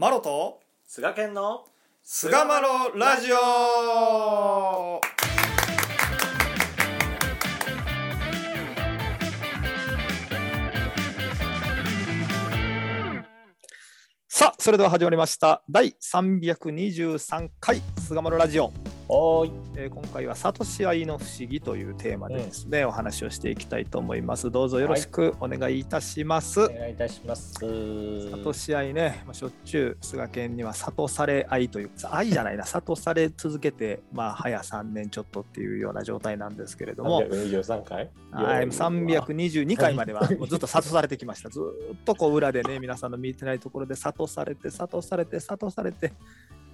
マロと菅健の菅マロラジオ。さあそれでは始まりました。第323回菅マロラジオ、おーい。えー今回は「サトシ愛の不思議」というテーマでですね、お話をしていきたいと思います。どうぞよろしくお願いいたします、お願いいたします。諭し合いね、まあ、しょっちゅう菅健には諭され愛という愛じゃないな 諭され続けてまあ早3年ちょっとっていうような状態なんですけれども、323回？はい、322回までは もうずっと諭されてきました。ずーっとこう裏でね皆さんの見てないところで諭されて諭されて諭されて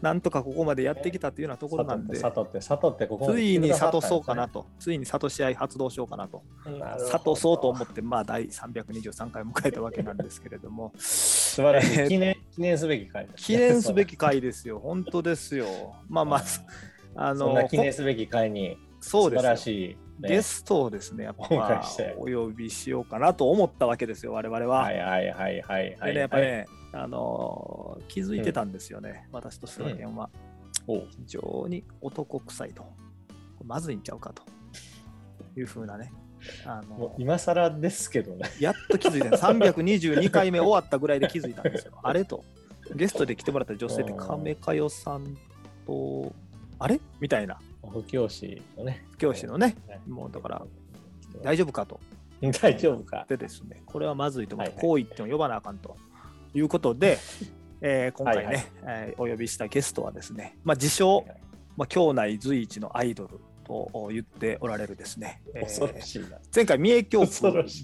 なんとかここまでやってきたっていうようなところなんで。佐藤って佐藤ってついに諭そうかなと。ついに諭し合い発動しようかなと諭そうと思ってまあ第323回迎えたわけなんですけれども。素晴らしえーい記念記念すべき回ですね記念すべき回ですよ、本当ですよ。まあまあ、あそんなの、記念すべき回に素晴らそうですよ。しいね。ゲストをですね、やっぱ、お呼びしようかなと思ったわけですよ、我々は。はいはいはいはいはでね、いやっぱね、あの気づいてたんですよね、私と菅健は。おう。非常に男臭いと。まずいんちゃうかというふうなね。あのもう今更ですけどね。やっと気づいた。ね322回目終わったぐらいで気づいたんですよ。あれと、ゲストで来てもらった女性ってうん亀かよさんと、あれ？みたいな、不教師のね。教師のね、ねもうだから大丈夫かと。大丈夫か。でですね、これはまずいと思って、はいはい。こう言っても呼ばなあかんと。いうことで、えー今回ね、はいはい。えーお呼びしたゲストはですね、まあ、自称、まあ、兄弟随一のアイドルと言っておられるですね、えー恐ろしいな。前回三重教区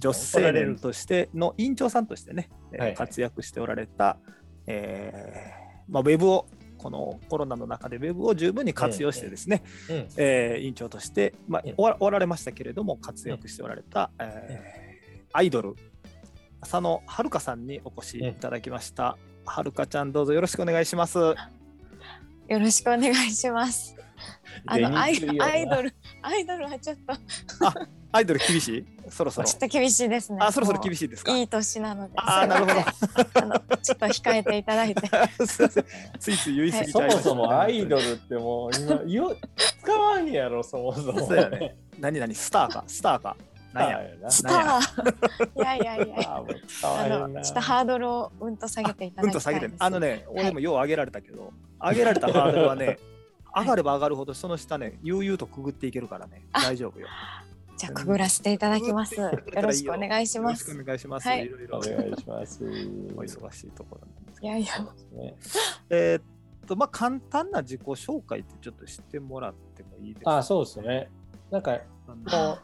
女子青年としての委員長さんとしてね、えーはいはい。活躍しておられた、えーまあ、ウェブをこのコロナの中でウェブを十分に活用してですね、うん。えー委員長として、まあうん終わ終わられましたけれども活躍しておられた、えーアイドル浅野遥さんにお越しいただきました。はるかちゃんどうぞよろしくお願いします。よろしくお願いします。あのアイアイドルアイドルはちょっとアイドル厳しい？そろそろちょ。っと厳しいですね。あ、そろそろ厳ししいですか？いい年なので。あーなるほどあのちょっと控えていただいて。すいませんついつい言い過ぎちそゃいました、もそもアイドルってもう今よ使わんやろそもそもそうやね何々スターか？スターか？なんや？なスター。いやいやいや。あのちょっとハードルをうんと下げていただうんきたいげて、あのね、俺もよう上げられたけど、上げられたハードルはね、上がれば上がるほどその下ね、悠々とくぐっていけるからね、あ大丈夫よ。じゃあくぐらせていただきます。よろしくお願いします。よろしくお願いします。はいいろいろお願いします。お忙しいところなんですけど。いやいや。ねえーっと、まあ、簡単な自己紹介ってちょっとしてもらってもいいですか？あ、そうですね。なんか、あのも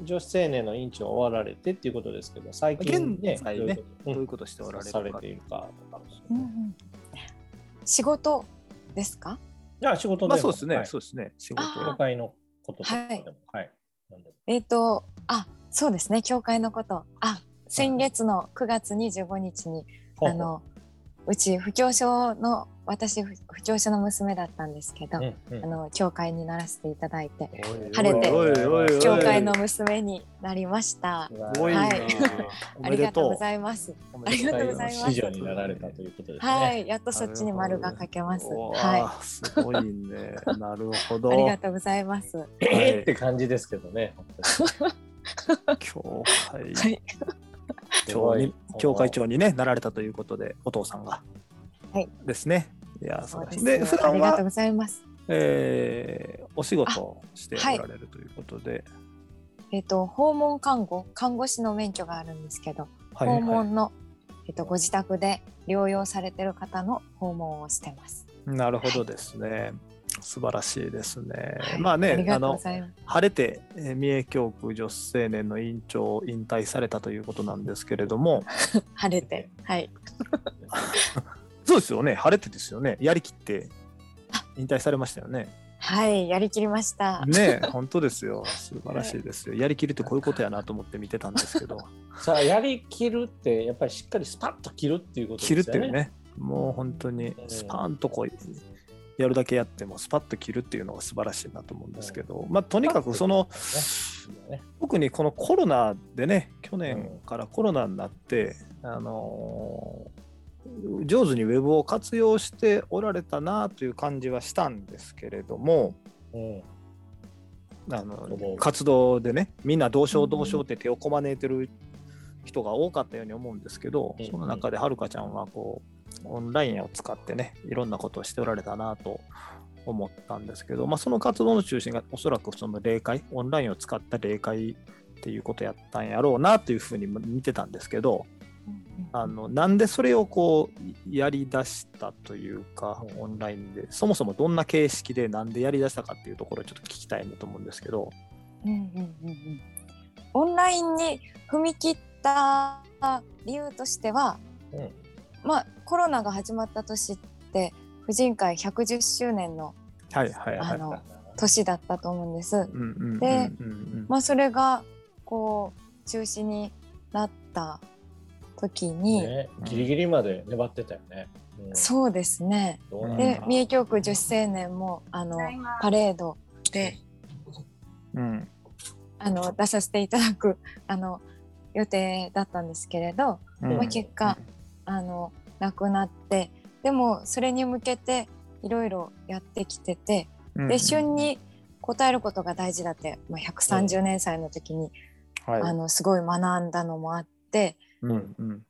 う女子青年の委員長終わられてっていうことですけど、最近ね、現在ねどういうこと？どういうことしておられるさかれているかとか。うんうん仕事ですか？いや、仕事でもまあ、そうですね、はいそうですね、仕事あ教会のこととかはいでも。はい。なんでもえっ、と、あ、そうですね、教会のこと。あ、先月の9月25日に、あの、うち不教所の、私不不教所の娘だったんですけど、うんうんあの、教会にならせていただいて、晴れておいおいおいおい教会の娘になりました。はいおありがとうご。ざいます。おありがとうございます市場になられたということですね。はい、やっとそっちに丸が書けます。はすごいね。なるほど。い、ありがとうございます。えーって感じですけどね。本教会はい、長に当教会長にねなられたということでお父さんが、はいですね。いや素そう。です。で普段は、ありがとうございます。えーお仕事をしておられるということで、えっ、と、訪問看護、看護師の免許があるんですけど、はい訪問の、えっと、ご自宅で療養されてる方の訪問をしてます。なるほどですね。素晴らしいですね。はいまあねあの。晴れて、えー三重教区女子青年の委員長を引退されたということなんですけれども、晴れて、はい。そうですよね。晴れてですよね。やりきって引退されましたよね。はい、やりきりました。ねえ本当ですよ。素晴らしいですよ。やりきるってこういうことやなと思って見てたんですけど、さあ、やりきるって、やっぱりしっかりスパッと切るっていうことですね。るっていうね、もう本当にスパーンとこうやるだけやってもスパッと切るっていうのが素晴らしいなと思うんですけど、まあとにかくそのね。特にこのコロナでね、去年からコロナになって、あのー上手にウェブを活用しておられたなという感じはしたんですけれどもうん。あの活動でねみんなどうしようどうしようって手をこまねいてる人が多かったように思うんですけど、うん。その中ではるかちゃんはこうオンラインを使ってねいろんなことをしておられたなと思ったんですけど、まあ、その活動の中心がおそらくその霊界オンラインを使った霊界っていうことやったんやろうなというふうに見てたんですけどあのなんでそれをこうやりだしたというかオンラインでそもそもどんな形式でなんでやりだしたかっていうところをちょっと聞きたいなと思うんですけど。うんうんうんうんオンラインに踏み切った理由としては、うんまあコロナが始まった年って婦人会110周年のはいはいはい。あの年だったと思うんです。うんうんうんうんでうんまあそれがこう中止になった時に、ね、ギリギリまで粘ってたよね。うん。そうですね。で三重教区女子青年もあのパレードでうん。あの出させていただくあの予定だったんですけれど、うん。まあ、結果、あのなくなってでもそれに向けていろいろやってきてて、うん。で旬に応えることが大事だって、まあ、130年祭の時に、はい。あのすごい学んだのもあってうんうん。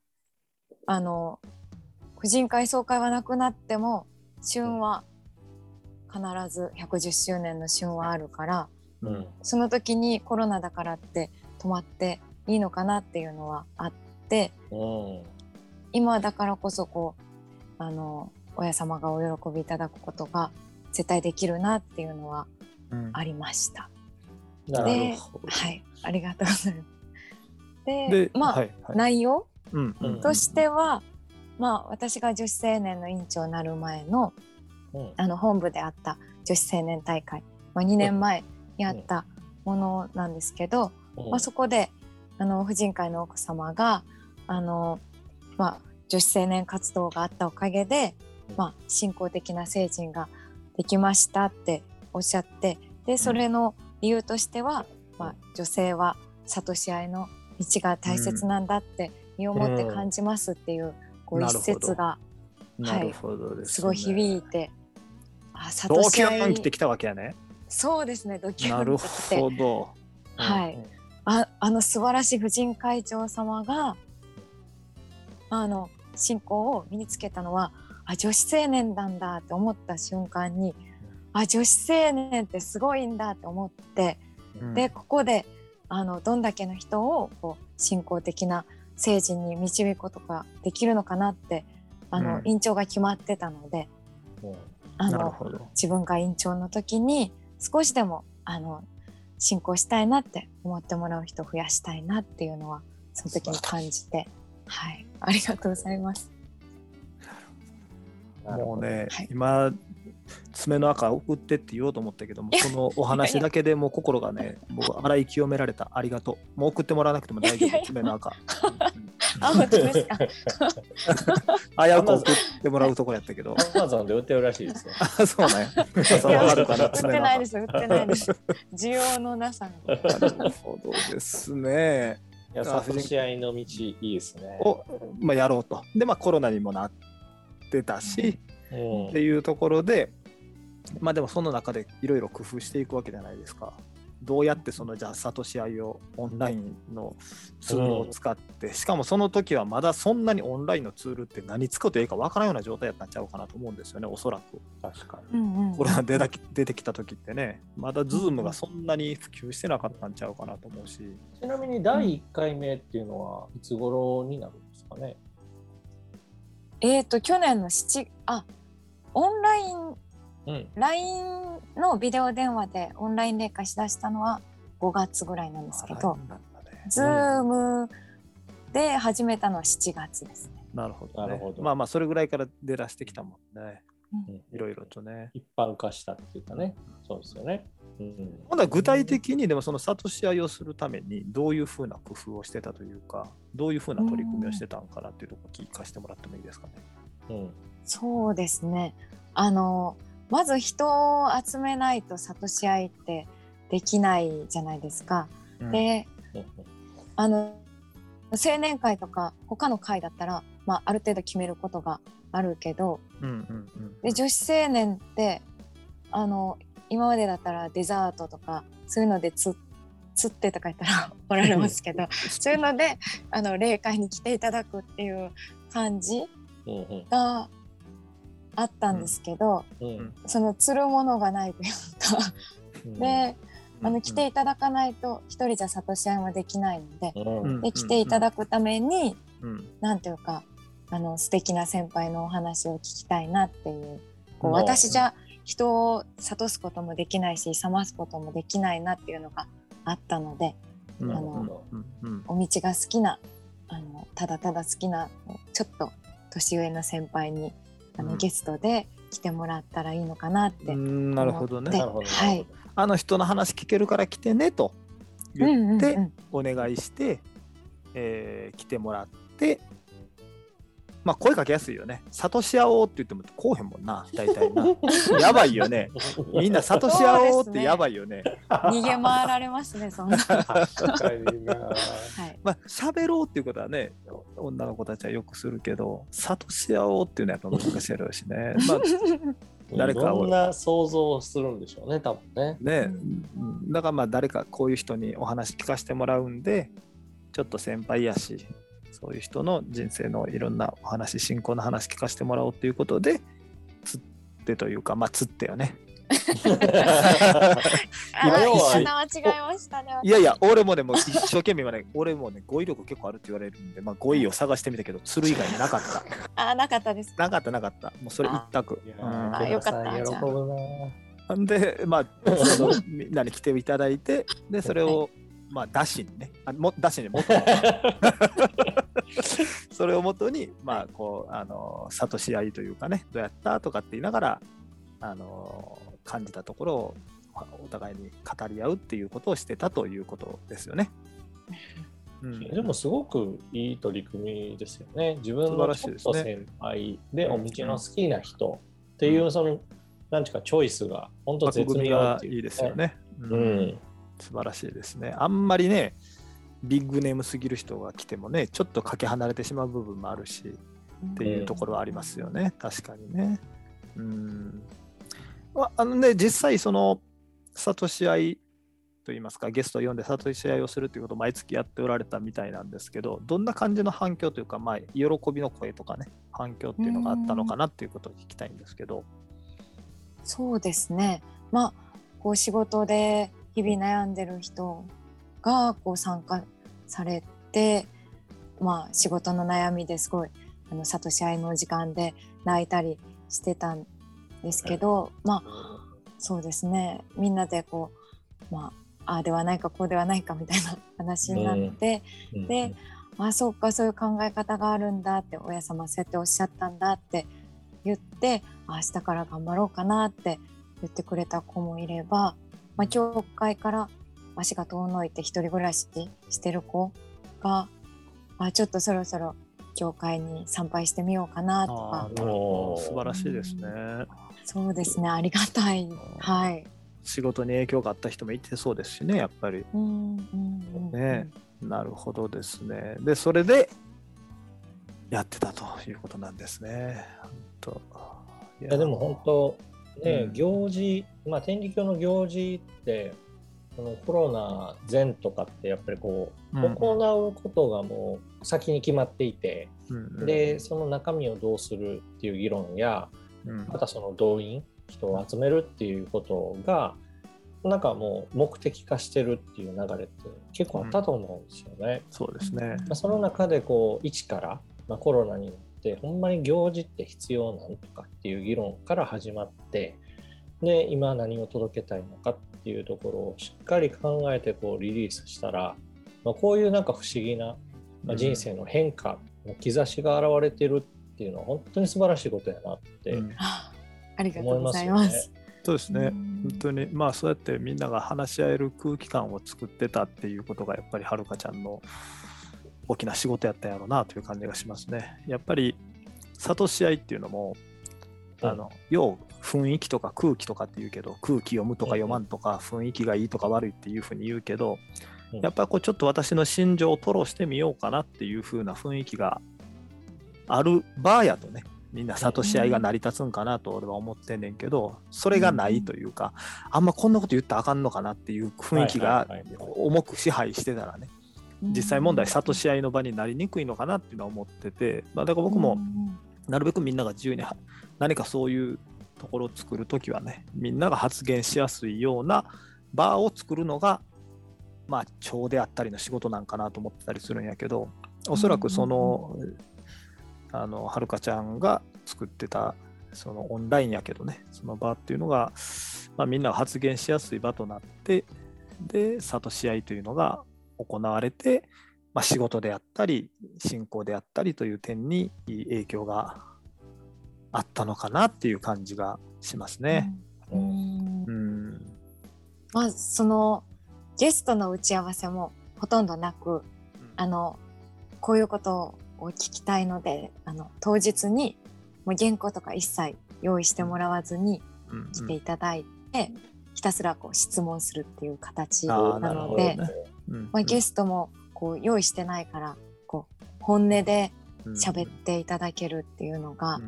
あの婦人会総会はなくなっても旬は必ず110周年の旬はあるからうん。その時にコロナだからって止まっていいのかなっていうのはあってうん。今だからこそこうあの親様がお喜びいただくことが絶対できるなっていうのはうん。ありました。なるではい、ありがとうございます。ででまあ、はいはい。内容うんうん。としては、まあ私が女子青年の委員長になる前のうん。あの本部であった女子青年大会、まあ、2年前にあったものなんですけど、うん。まあ、そこであの婦人会の奥様があの、まあ、女子青年活動があったおかげで、うん。まあ、信仰的な成人ができましたっておっしゃってでそれの理由としては、まあ、女性は諭し合いの道が大切なんだって身をもって感じますっていう,、こう一節がなるほど。ですごい響いて、あド諭しキューン合い来てきたわけやね。そうですねドキュなるンときてほど。はい。ああの素晴らしい婦人会長様があの信仰を身につけたのはあ女子青年なんだって思った瞬間にあ女子青年ってすごいんだって思ってうん。でここであのどんだけの人をこう信仰的な聖人に導くことができるのかなってあの、うん。委員長が決まってたのでう。んあのなるほど。自分が委員長の時に少しでもあの信仰したいなって思ってもらう人を増やしたいなっていうのはその時に感じてはい。ありがとうございます。もうね、はい。今爪の赤送ってって言おうと思ったけどもそのお話だけでもう心がね僕洗い清められたありがとうもう送ってもらわなくても大丈いやいや夫爪の赤 あ本当ですか？危うく送ってもらうところやったけどアマゾンで売ってるらしいですよ。あ そうねそいやうあるかな売ってないです売ってないです。需要のなさが。なるほどですね。いや、あ諭し合いの道いいですね。を、まあ、やろうと。で、まあ、コロナにもなってたし、うんっていうところで、まあでもその中でいろいろ工夫していくわけじゃないですか。どうやってそのじゃあ諭し合いをオンラインのツールを使って、しかもその時はまだそんなにオンラインのツールって何使っていいかわからんような状態やったんちゃうかなと思うんですよね、おそらく。確かうんうんコロナ出出てきた時ってね、まだ Zoomがそんなに普及してなかったんちゃうかなと思うし。に。ちなみに第1回目っていうのはいつ頃になるんですかね？えっ、と去年の7あオンラインうん。LINE のビデオ電話でオンライン例会しだしたのは5月ぐらいなんですけど、 Zoomで始めたのは7月ですね。なるほど、ね。なるほどまあまあ、それぐらいから出だしてきたもんね。うんいろいろとね。一般化したっていうかね。そうですよね。うん。ほんなら具体的にでもその諭し合いをするためにどういうふうな工夫をしてたというか、どういうふうな取り組みをしてたんかなっていうところを聞かせてもらってもいいですかね？うん。そうですね。あのまず人を集めないと諭し合いってできないじゃないですか。うん。で、うんあの青年会とか他の会だったらまあ、ある程度決めることがあるけどで女子青年ってあの今までだったらデザートとかそういうのでつ釣ってとか言ったら 怒られますけどそういうのであの霊界に来ていただくっていう感じがあったんですけど、うん。その釣るものがないというか。うん。であの来ていただかないと一人じゃ諭し合いもできないのでで来ていただくためにうん。なんていうかあの素敵な先輩のお話を聞きたいなっていうこううん。私じゃ人を諭すこともできないし冷ますこともできないなっていうのがあったのでうん。あのお道が好きなあのただただ好きなちょっと年上の先輩にあの、うんゲストで来てもらったらいいのかなってう。んなるほどでねはい。あの人の話聞けるから来てねと言ってお願いして、えー来てもらってまあ声かけやすいよね。諭し合おうって言ってもこうへんもんな大体な。やばいよね。みんな諭し合おうってやばいよね。逃げ回られますねそんな。は。い。まあ喋ろうっていうことはね女の子たちはよくするけど諭し合おうっていうのはやっぱ難しいやろうしね。まあ 誰かをいろんな想像をするんでしょうね、多分ね。ね、うんだからまあ誰かこういう人にお話聞かせてもらうんでちょっと先輩やしそういう人の人生のいろんなお話信仰の話聞かせてもらおうということで釣ってというかまあ釣ってよ ね。いやいや俺もねもう一生懸命今ね俺もね語彙力結構あるって言われるんでまあ語彙を探してみたけど釣る以外になかった。あなかったです。なかったなかった。もうそれ一択。いやうんあよかった喜じゃあ。ぶな。んで、まあ、そのみんなに来ていただいて、で、それを、まあ、出しにね、あも出しにもっと、それをもとに、まあ、こう、あの、諭し合いというかね、どうやったとかって言いながら、あの、感じたところを、まあお互いに語り合うっていうことをしてたということですよね。うん、でもすごくいい取り組みですよね。自分素晴のらしいですねちょっと先輩でうんお道の好きな人っていうその、なんていうかチョイスが本当枠絶妙っていういいですよ。ね。う。ん。素晴らしいですね。あんまりね、ビッグネームすぎる人が来てもね、ちょっとかけ離れてしまう部分もあるし、っていうところはありますよね、確かにね。うん。まあのね、実際、その、諭し合いといいますか、ゲストを呼んで諭し合いをするということを毎月やっておられたみたいなんですけど、どんな感じの反響というか、まあ、喜びの声とかね、反響っていうのがあったのかなっていうことを聞きたいんですけど。そうですね。まあこう仕事で日々悩んでる人がこう参加されて、まあ仕事の悩みですごいあの諭し合いの時間で泣いたりしてたんですけど、まあそうですね。みんなでこうまあああではないかこうではないかみたいな話になって、であそうかそういう考え方があるんだって親様そうやっておっしゃったんだって言ってあ明日から頑張ろうかなって言ってくれた子もいれば、まあ、教会から足が遠のいて一人暮らししてる子があちょっとそろそろ教会に参拝してみようかなとか素晴らしいですね。そうですねありがたいはい。仕事に影響があった人もいてそうですしね、やっぱり。うんうんうんねなるほどですね。で、それでやってたということなんですね。本当いいやでも本当ね、うん。行事、まあ、天理教の行事ってこのコロナ前とかってやっぱりこう、うん。行うことがもう先に決まっていて、うん。でその中身をどうするっていう議論やうん。またその動員人を集めるっていうことがなんかもう目的化してるっていう流れって結構あったと思うんですよね。そうですね。まあ、その中でこう一から、まあ、コロナになってほんまに行事って必要なんとかっていう議論から始まってで今何を届けたいのかっていうところをしっかり考えてこうリリースしたら、まあ、こういうなんか不思議な、まあ、人生の変化の兆しが現れてるっていうのは本当に素晴らしいことやなってうんあありがとうござい思います。そうですね。うん本当に、まあそうやってみんなが話し合える空気感を作ってたっていうことがやっぱりはるかちゃんの大きな仕事やったんやろうなという感じがしますね。やっぱり諭し合いっていうのも、あの、要雰囲気とか空気とかって言うけど、空気読むとか読まんとか、雰囲気がいいとか悪いっていうふうに言うけど、うん。やっぱりこうちょっと私の心情を吐露してみようかなっていうふうな雰囲気があるバーやとねみんな諭し合いが成り立つんかなと俺は思ってんねんけどそれがないというかあんまこんなこと言ったらあかんのかなっていう雰囲気が重く支配してたらね実際問題諭し合いの場になりにくいのかなっていうのは思ってて、まあ、だから僕もなるべくみんなが自由には何かそういうところを作るときはねみんなが発言しやすいような場を作るのがまあ町であったりの仕事なんかなと思ってたりするんやけどおそらくその、あのはるかちゃんが作ってたそのオンラインやけどねその場っていうのが、まあ、みんなが発言しやすい場となってで諭し合いというのが行われて、まあ、仕事であったり信仰であったりという点に影響があったのかなっていう感じがしますね。うん。うん、まあそのゲストの打ち合わせもほとんどなくあのこういうことを聞きたいのであの当日にもう原稿とか一切用意してもらわずにうん。来ていただいて、ひたすらこう質問するっていう形なので、まあ、ゲストもこう用意してないからこう本音で喋っうんていただけるっていうのが、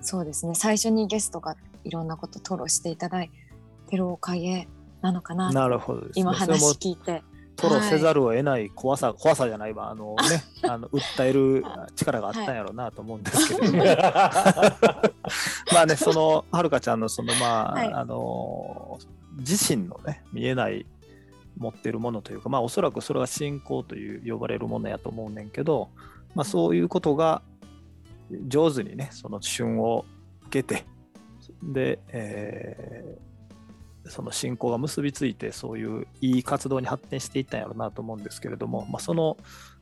そうですね。最初にゲストがいろんなこと吐露していただいてるおかげなのかな。なるほどね。今話聞いて。吐露せざるを得ない怖さ、怖さじゃないわ、あのね、あの訴える力があったんやろうなと思うんですけれども、まあね、そのはるかちゃんのそのまあ、はい。あの自身のね見えない持ってるものというか、まあおそらくそれは信仰という呼ばれるものやと思うねんけど、まあそういうことが上手にね、その旬を受けて、で、えーその信仰が結びついてそういういい活動に発展していったんやろうなと思うんですけれども、まあ、その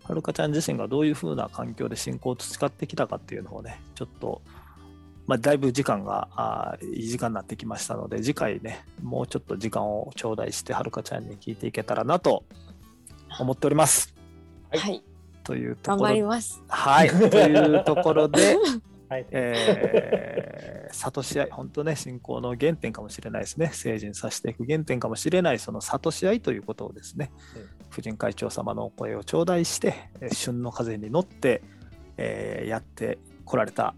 はるかちゃん自身がどういうふうな環境で信仰を培ってきたかっていうのをねちょっと、まあ、だいぶ時間があーいい時間になってきましたので次回ねもうちょっと時間を頂戴してはるかちゃんに聞いていけたらなと思っております。はいはい、というと頑張りころます。はいというところで はい。えー、諭し合い、本当ね、信仰の原点かもしれないですね、成人させていく原点かもしれない、その諭し合いということをですね、うん婦人会長様のお声を頂戴して、えー旬の風に乗って、えーやってこられた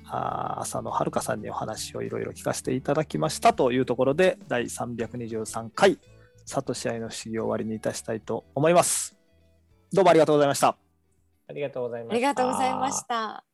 浅野遥さんにお話をいろいろ聞かせていただきましたというところで、第323回、諭し合いの修行を終わりにいたしたいと思います。どうもありがとうございました。ありがとうございました。ありがとうございました。